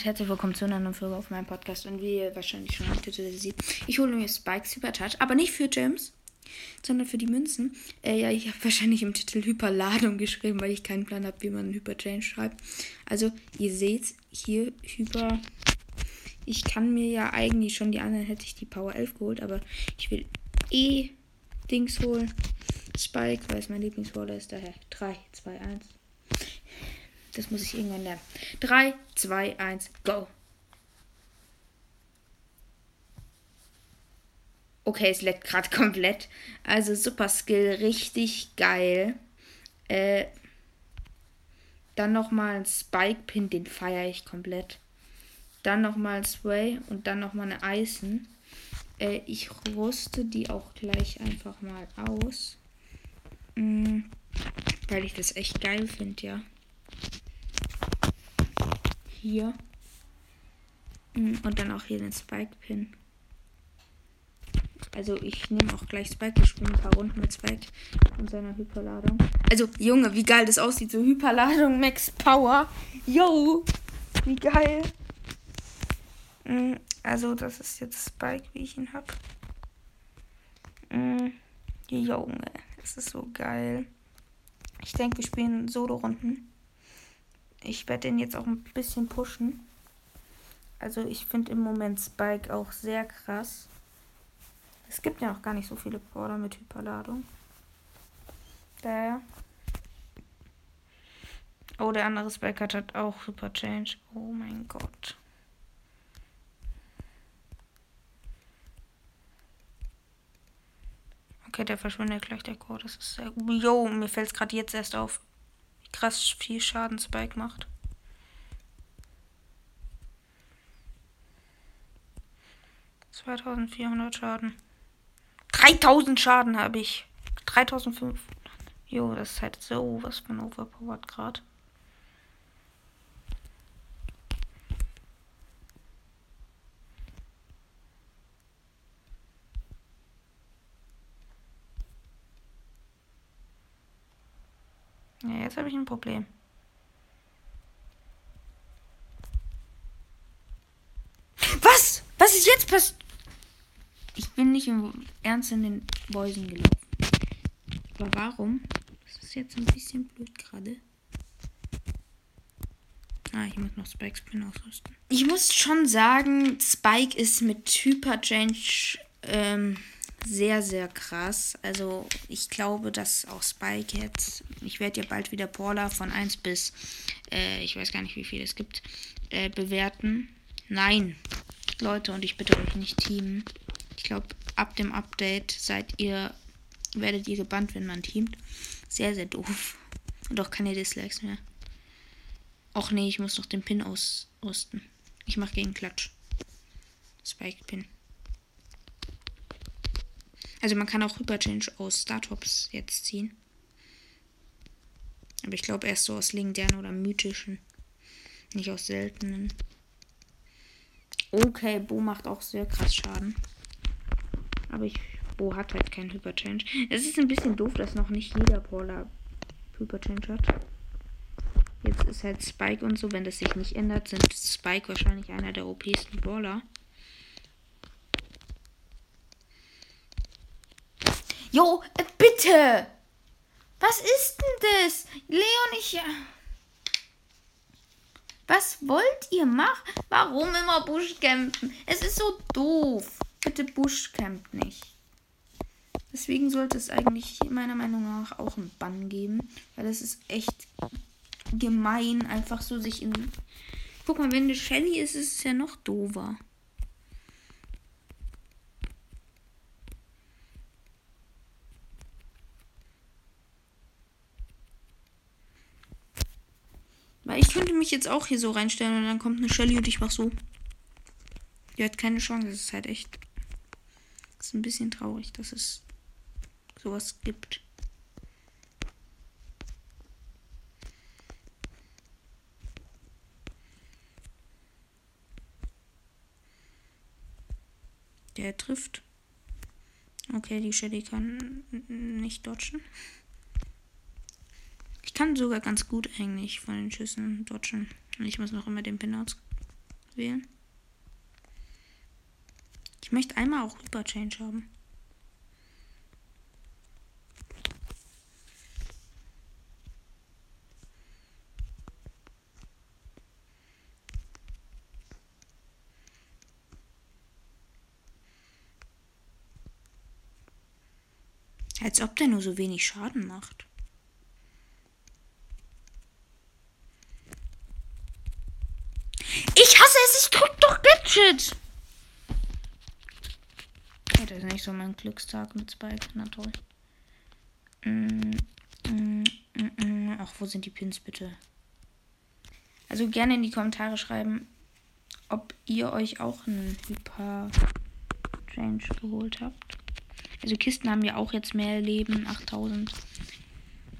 und herzlich willkommen zu einer neuen Folge auf meinem Podcast. Und wie ihr wahrscheinlich schon am Titel seht, ich hole mir Spikes Hypercharge, aber nicht für Gems, sondern für die Münzen. Äh, ja, ich habe wahrscheinlich im Titel Hyperladung geschrieben, weil ich keinen Plan habe, wie man Hyperchange schreibt. Also, ihr seht hier Hyper. Ich kann mir ja eigentlich schon die anderen, hätte ich die Power 11 geholt, aber ich will eh Dings holen. Spike, weil es mein Lieblingswaller ist, daher 3, 2, 1. Das muss ich irgendwann lernen. 3, 2, 1, go. Okay, es leckt gerade komplett. Also Super Skill, richtig geil. Äh, dann nochmal ein Spike Pin, den feiere ich komplett. Dann nochmal ein Sway und dann nochmal eine Eisen. Äh, ich rüste die auch gleich einfach mal aus. Mhm, weil ich das echt geil finde, ja hier. Mm, und dann auch hier den Spike-Pin. Also ich nehme auch gleich Spike. Wir spielen ein paar Runden mit Spike und seiner Hyperladung. Also, Junge, wie geil das aussieht. So Hyperladung, Max Power. Yo! Wie geil. Mm, also, das ist jetzt Spike, wie ich ihn habe. Mm, Junge, das ist so geil. Ich denke, wir spielen Solo-Runden ich werde den jetzt auch ein bisschen pushen. Also ich finde im Moment Spike auch sehr krass. Es gibt ja auch gar nicht so viele Border mit Hyperladung. Daher. Oh, der andere Spike hat auch Super Change. Oh mein Gott. Okay, der verschwindet gleich der Code. Das ist sehr gut. Jo, mir fällt es gerade jetzt erst auf krass viel Schaden Spike macht. Zweitausendvierhundert Schaden. 3000 Schaden habe ich. 3500. Jo, das ist halt so was von overpowered gerade. Habe ich ein Problem. Was? Was ist jetzt passiert? Ich bin nicht im Ernst in den Mäusen gelaufen. Aber warum? Das ist jetzt ein bisschen blöd gerade. Ah, ich muss noch Spike Spin ausrüsten. Ich muss schon sagen, Spike ist mit Hyper Change ähm, sehr, sehr krass. Also ich glaube, dass auch Spike jetzt, ich werde ja bald wieder Paula von 1 bis, äh, ich weiß gar nicht, wie viel es gibt, äh, bewerten. Nein, Leute, und ich bitte euch nicht teamen. Ich glaube, ab dem Update seid ihr, werdet ihr gebannt, wenn man teamt. Sehr, sehr doof. Und auch keine Dislikes mehr. Och nee, ich muss noch den Pin ausrüsten. Ich mache gegen Klatsch. Spike Pin. Also man kann auch Hyperchange aus Startops jetzt ziehen. Aber ich glaube erst so aus legendären oder mythischen. Nicht aus seltenen. Okay, Bo macht auch sehr krass Schaden. Aber ich, Bo hat halt keinen Hyperchange. Es ist ein bisschen doof, dass noch nicht jeder Brawler Hyperchange hat. Jetzt ist halt Spike und so, wenn das sich nicht ändert, sind Spike wahrscheinlich einer der OP-sten Brawler. Jo, äh, bitte! Was ist denn das? Leon, ich. Was wollt ihr machen? Warum immer Buschcampen? Es ist so doof. Bitte Buschcamp nicht. Deswegen sollte es eigentlich meiner Meinung nach auch einen Bann geben. Weil es ist echt gemein, einfach so sich in. Guck mal, wenn eine Shelly ist, ist es ja noch doofer. Weil ich könnte mich jetzt auch hier so reinstellen und dann kommt eine Shelly und ich mach so. Die hat keine Chance. Das ist halt echt. Das ist ein bisschen traurig, dass es sowas gibt. Der trifft. Okay, die Shelly kann nicht dodgen kann sogar ganz gut eigentlich von den Schüssen dodgen. Und ich muss noch immer den Pin wählen. Ich möchte einmal auch Hyper Change haben. Als ob der nur so wenig Schaden macht. Ich hasse es, ich drück doch Gadget. Heute ist nicht so mein Glückstag mit Spike. Na toll. Mm, mm, mm, Ach, wo sind die Pins bitte? Also gerne in die Kommentare schreiben, ob ihr euch auch einen Hyper Change geholt habt. Also Kisten haben ja auch jetzt mehr Leben, 8000.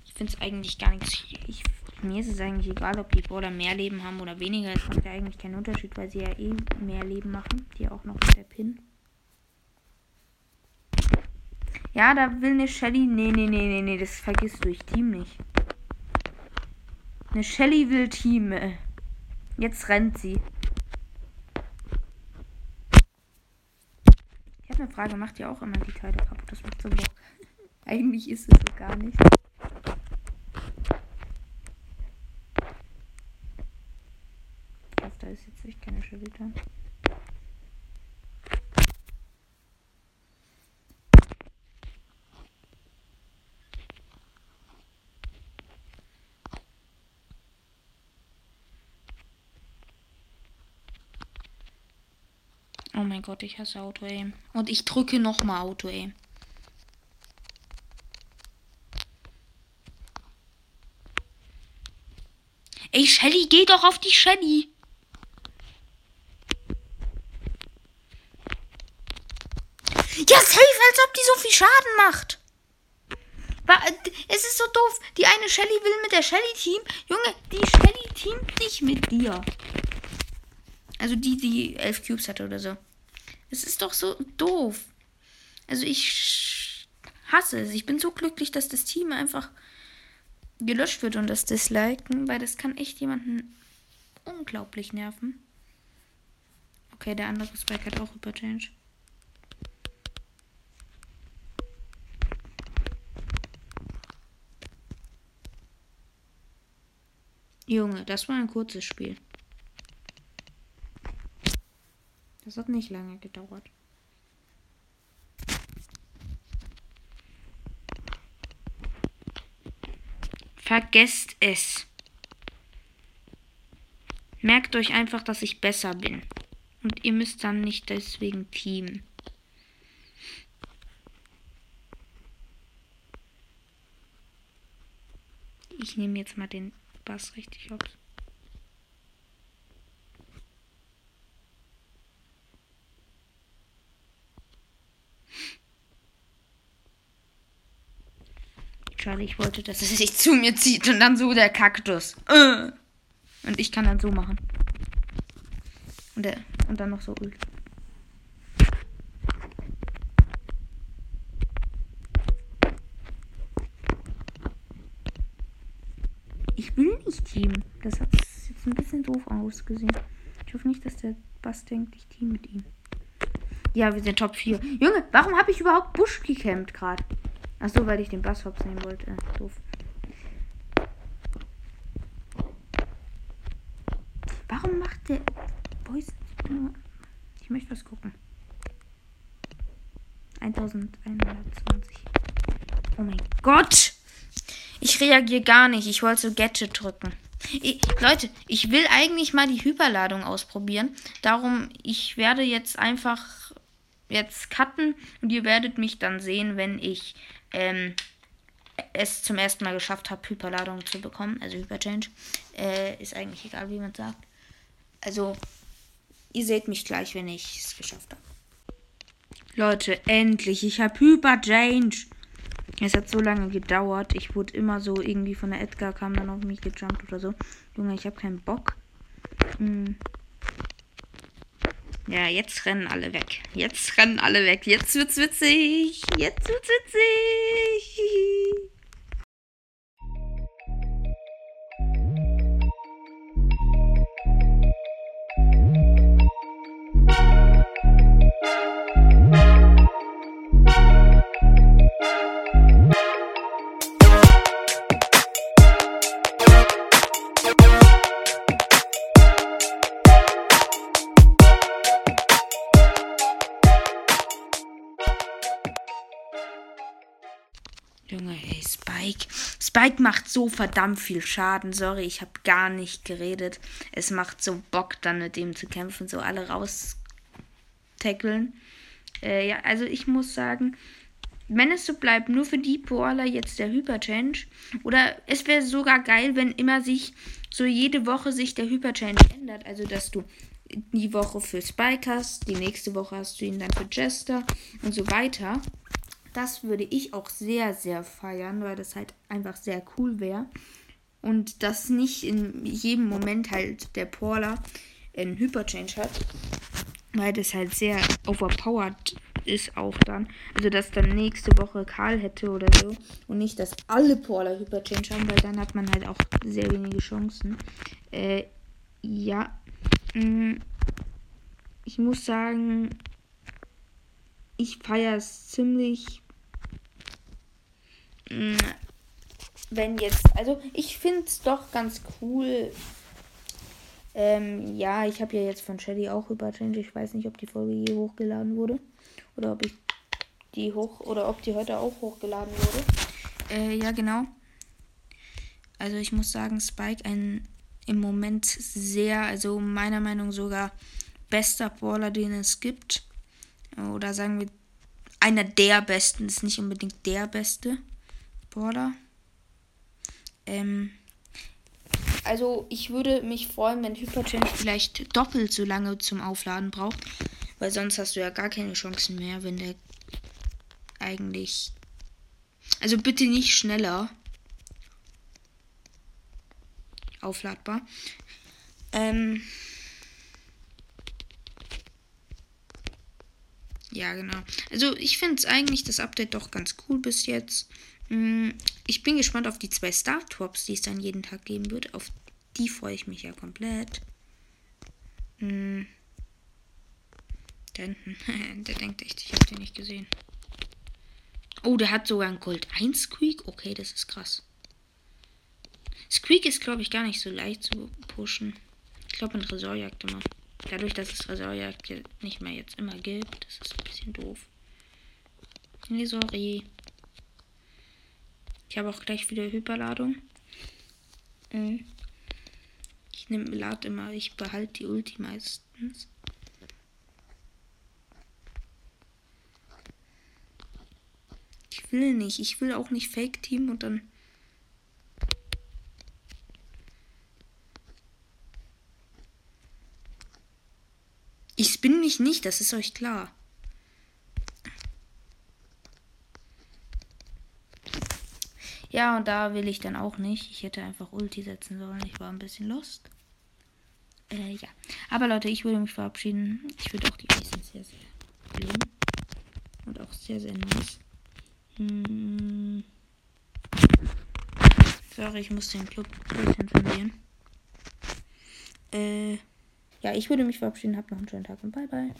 Ich finde es eigentlich gar nichts. Ich, mir ist es eigentlich egal, ob die Brawler mehr Leben haben oder weniger. Es macht ja eigentlich keinen Unterschied, weil sie ja eh mehr Leben machen. Die auch noch mit der Pin. Ja, da will eine Shelly. Nee, nee, nee, nee, nee, das vergisst du. Ich team nicht. Eine Shelly will Team. Jetzt rennt sie. eine Frage. Macht ihr auch immer die Teile kaputt? Das macht so Bock. Eigentlich ist es so gar nicht. Ich jetzt echt keine Schwierigkeit. Oh mein Gott, ich hasse Auto-Aim. Und ich drücke nochmal Auto-Aim. Ey, Shelly, geh doch auf die Shelly. Ja, safe, als ob die so viel Schaden macht. Es ist so doof. Die eine Shelly will mit der Shelly Team. Junge, die Shelly teamt nicht mit dir. Also die, die elf Cubes hatte oder so. Es ist doch so doof. Also ich hasse es. Ich bin so glücklich, dass das Team einfach gelöscht wird und das Disliken, weil das kann echt jemanden unglaublich nerven. Okay, der andere Spike hat auch Hyperchange. Junge, das war ein kurzes Spiel. Das hat nicht lange gedauert. Vergesst es. Merkt euch einfach, dass ich besser bin. Und ihr müsst dann nicht deswegen teamen. Ich nehme jetzt mal den Bass richtig auf. Schade, ich wollte, dass es sich zu mir zieht und dann so der Kaktus. Äh. Und ich kann dann so machen. Und, der, und dann noch so Öl. Will nicht teamen. Das hat jetzt ein bisschen doof ausgesehen. Ich hoffe nicht, dass der Bass denkt, ich team mit ihm. Ja, wir sind Top 4. Junge, warum habe ich überhaupt Busch gecampt gerade? Ach so, weil ich den Bass hops nehmen wollte. Äh, doof. Warum macht der Boys Ich möchte was gucken. 1120. Oh mein Gott! Ich reagiere gar nicht. Ich wollte so Gadget drücken. Ich, Leute, ich will eigentlich mal die Hyperladung ausprobieren. Darum, ich werde jetzt einfach jetzt cutten und ihr werdet mich dann sehen, wenn ich ähm, es zum ersten Mal geschafft habe, Hyperladung zu bekommen, also Hyperchange. Äh, ist eigentlich egal, wie man sagt. Also, ihr seht mich gleich, wenn ich es geschafft habe. Leute, endlich, ich habe Hyperchange. Es hat so lange gedauert. Ich wurde immer so irgendwie von der Edgar kam dann auf mich gejumpt oder so. Junge, ich habe keinen Bock. Hm. Ja, jetzt rennen alle weg. Jetzt rennen alle weg. Jetzt wird's witzig. Jetzt wird's witzig. Junge, ey, Spike. Spike macht so verdammt viel Schaden. Sorry, ich habe gar nicht geredet. Es macht so Bock, dann mit dem zu kämpfen, so alle raus tackeln. Äh, ja, also ich muss sagen, wenn es so bleibt, nur für die Brawler jetzt der Hyperchange. Oder es wäre sogar geil, wenn immer sich so jede Woche sich der Hyperchange ändert. Also dass du die Woche für Spike hast, die nächste Woche hast du ihn dann für Jester und so weiter. Das würde ich auch sehr, sehr feiern, weil das halt einfach sehr cool wäre. Und dass nicht in jedem Moment halt der Brawler einen Hyperchange hat. Weil das halt sehr overpowered ist auch dann. Also dass dann nächste Woche Karl hätte oder so. Und nicht, dass alle Brawler Hyperchange haben, weil dann hat man halt auch sehr wenige Chancen. Äh, ja. Mm, ich muss sagen, ich feiere es ziemlich. Mm, wenn jetzt, also ich finde es doch ganz cool. Ähm, ja, ich habe ja jetzt von Shelly auch überchanged. Ich weiß nicht, ob die Folge je hochgeladen wurde. Oder ob ich die hoch oder ob die heute auch hochgeladen wurde. Äh, ja, genau. Also ich muss sagen, Spike ein im Moment sehr, also meiner Meinung sogar bester Brawler, den es gibt. Oder sagen wir einer der besten, ist nicht unbedingt der beste Brawler. Ähm, also ich würde mich freuen, wenn Hyperchange vielleicht doppelt so lange zum Aufladen braucht. Weil sonst hast du ja gar keine Chancen mehr, wenn der eigentlich. Also bitte nicht schneller. Aufladbar. Ähm. Ja, genau. Also ich finde es eigentlich das Update doch ganz cool bis jetzt. Mm, ich bin gespannt auf die zwei Star Drops, die es dann jeden Tag geben wird. Auf die freue ich mich ja komplett. Hm. Da hinten. der denkt echt, ich habe den nicht gesehen. Oh, der hat sogar ein Gold 1 Squeak. Okay, das ist krass. Squeak ist, glaube ich, gar nicht so leicht zu pushen. Ich glaube, in Tresorjagd immer. Dadurch, dass es Tresorjagd nicht mehr jetzt immer gibt, das ist ein bisschen doof. Nee, sorry. Ich habe auch gleich wieder Hyperladung. Mhm. Ich nehme Lad immer, ich behalte die Ulti meistens. Ich will nicht. Ich will auch nicht Fake Team und dann. Ich bin mich nicht, das ist euch klar. Ja, und da will ich dann auch nicht. Ich hätte einfach Ulti setzen sollen. Ich war ein bisschen lost. Äh, ja. Aber Leute, ich würde mich verabschieden. Ich würde auch die Eisen sehr, sehr gelungen. Und auch sehr, sehr nice. Hm. Sorry, ich muss den Club ein bisschen verlieren. Äh, ja, ich würde mich verabschieden. Habt noch einen schönen Tag und bye bye.